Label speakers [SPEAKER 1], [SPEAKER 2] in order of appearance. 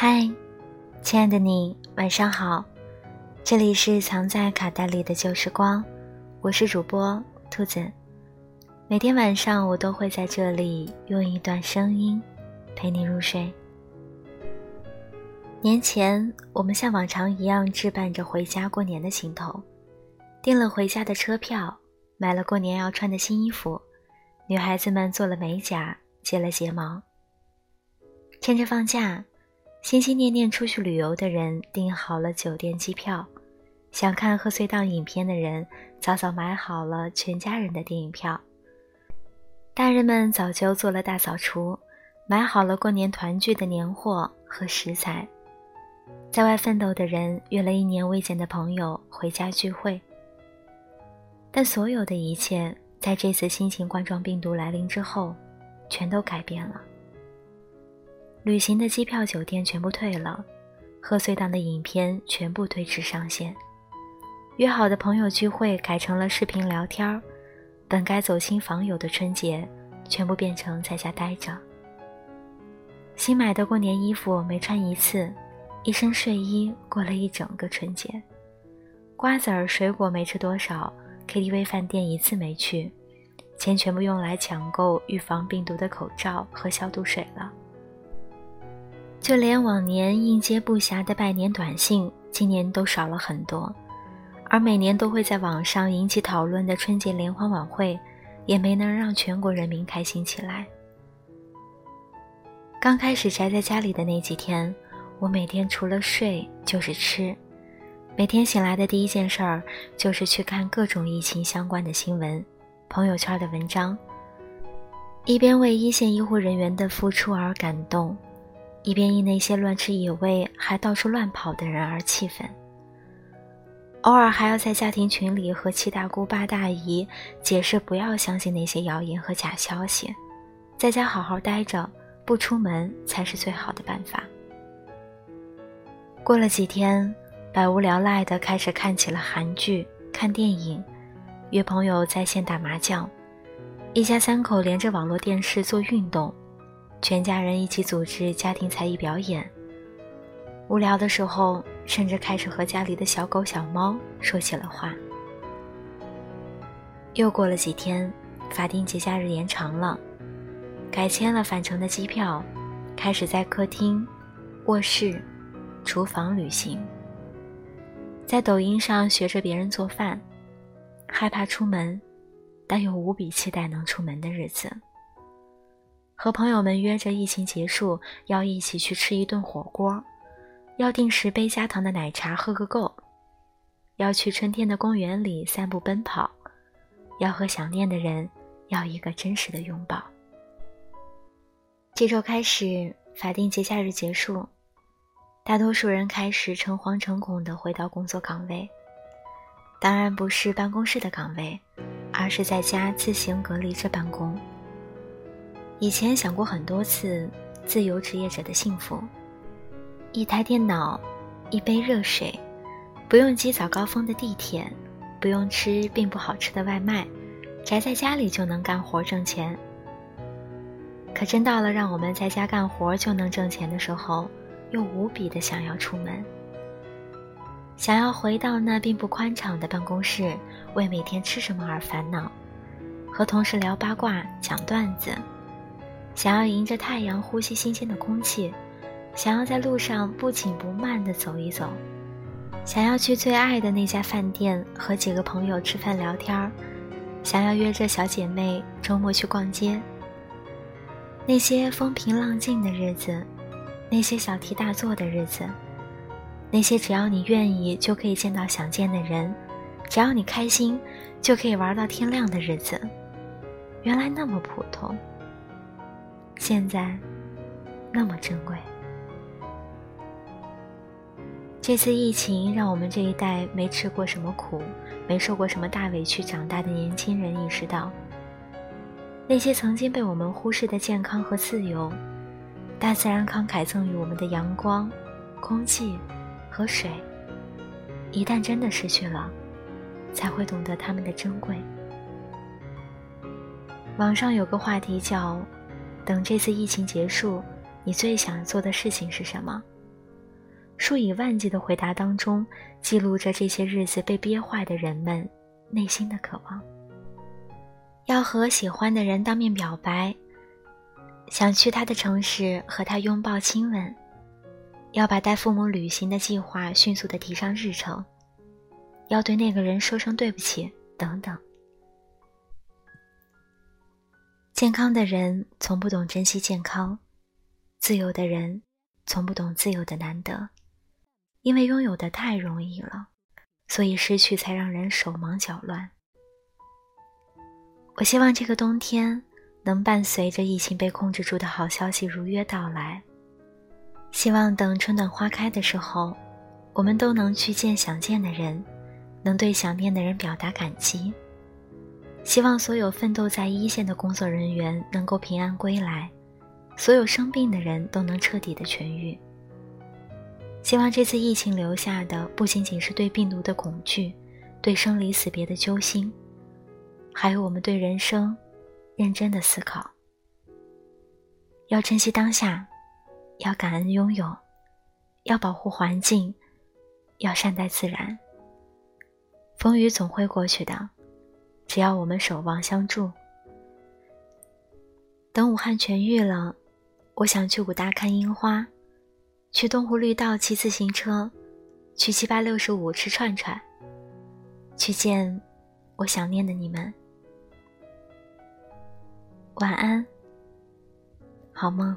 [SPEAKER 1] 嗨，亲爱的你，晚上好。这里是藏在卡带里的旧时光，我是主播兔子。每天晚上我都会在这里用一段声音陪你入睡。年前，我们像往常一样置办着回家过年的行头，订了回家的车票，买了过年要穿的新衣服，女孩子们做了美甲，接了睫毛。趁着放假，心心念念出去旅游的人订好了酒店、机票；想看贺岁档影片的人早早买好了全家人的电影票。大人们早就做了大扫除，买好了过年团聚的年货和食材。在外奋斗的人约了一年未见的朋友回家聚会。但所有的一切，在这次新型冠状病毒来临之后，全都改变了。旅行的机票、酒店全部退了，贺岁档的影片全部推迟上线，约好的朋友聚会改成了视频聊天儿，本该走亲访友的春节，全部变成在家待着。新买的过年衣服没穿一次，一身睡衣过了一整个春节。瓜子儿、水果没吃多少，KTV、饭店一次没去，钱全部用来抢购预防病毒的口罩和消毒水了。就连往年应接不暇的拜年短信，今年都少了很多；而每年都会在网上引起讨论的春节联欢晚会，也没能让全国人民开心起来。刚开始宅在家里的那几天，我每天除了睡就是吃，每天醒来的第一件事儿就是去看各种疫情相关的新闻、朋友圈的文章，一边为一线医护人员的付出而感动。一边因那些乱吃野味还到处乱跑的人而气愤，偶尔还要在家庭群里和七大姑八大姨解释不要相信那些谣言和假消息，在家好好待着，不出门才是最好的办法。过了几天，百无聊赖的开始看起了韩剧、看电影，约朋友在线打麻将，一家三口连着网络电视做运动。全家人一起组织家庭才艺表演。无聊的时候，甚至开始和家里的小狗、小猫说起了话。又过了几天，法定节假日延长了，改签了返程的机票，开始在客厅、卧室、厨房旅行。在抖音上学着别人做饭，害怕出门，但又无比期待能出门的日子。和朋友们约着疫情结束要一起去吃一顿火锅，要定时杯加糖的奶茶喝个够，要去春天的公园里散步奔跑，要和想念的人要一个真实的拥抱。这周开始，法定节假日结束，大多数人开始诚惶诚恐地回到工作岗位，当然不是办公室的岗位，而是在家自行隔离着办公。以前想过很多次自由职业者的幸福：一台电脑，一杯热水，不用挤早高峰的地铁，不用吃并不好吃的外卖，宅在家里就能干活挣钱。可真到了让我们在家干活就能挣钱的时候，又无比的想要出门，想要回到那并不宽敞的办公室，为每天吃什么而烦恼，和同事聊八卦、讲段子。想要迎着太阳呼吸新鲜的空气，想要在路上不紧不慢地走一走，想要去最爱的那家饭店和几个朋友吃饭聊天儿，想要约着小姐妹周末去逛街。那些风平浪静的日子，那些小题大做的日子，那些只要你愿意就可以见到想见的人，只要你开心就可以玩到天亮的日子，原来那么普通。现在，那么珍贵。这次疫情让我们这一代没吃过什么苦、没受过什么大委屈长大的年轻人意识到，那些曾经被我们忽视的健康和自由，大自然慷慨赠予我们的阳光、空气和水，一旦真的失去了，才会懂得它们的珍贵。网上有个话题叫。等这次疫情结束，你最想做的事情是什么？数以万计的回答当中，记录着这些日子被憋坏的人们内心的渴望。要和喜欢的人当面表白，想去他的城市和他拥抱亲吻，要把带父母旅行的计划迅速的提上日程，要对那个人说声对不起，等等。健康的人从不懂珍惜健康，自由的人从不懂自由的难得，因为拥有的太容易了，所以失去才让人手忙脚乱。我希望这个冬天能伴随着疫情被控制住的好消息如约到来，希望等春暖花开的时候，我们都能去见想见的人，能对想念的人表达感激。希望所有奋斗在一线的工作人员能够平安归来，所有生病的人都能彻底的痊愈。希望这次疫情留下的不仅仅是对病毒的恐惧，对生离死别的揪心，还有我们对人生认真的思考。要珍惜当下，要感恩拥有，要保护环境，要善待自然。风雨总会过去的。只要我们守望相助，等武汉痊愈了，我想去武大看樱花，去东湖绿道骑自行车，去七八六十五吃串串，去见我想念的你们。晚安，好梦。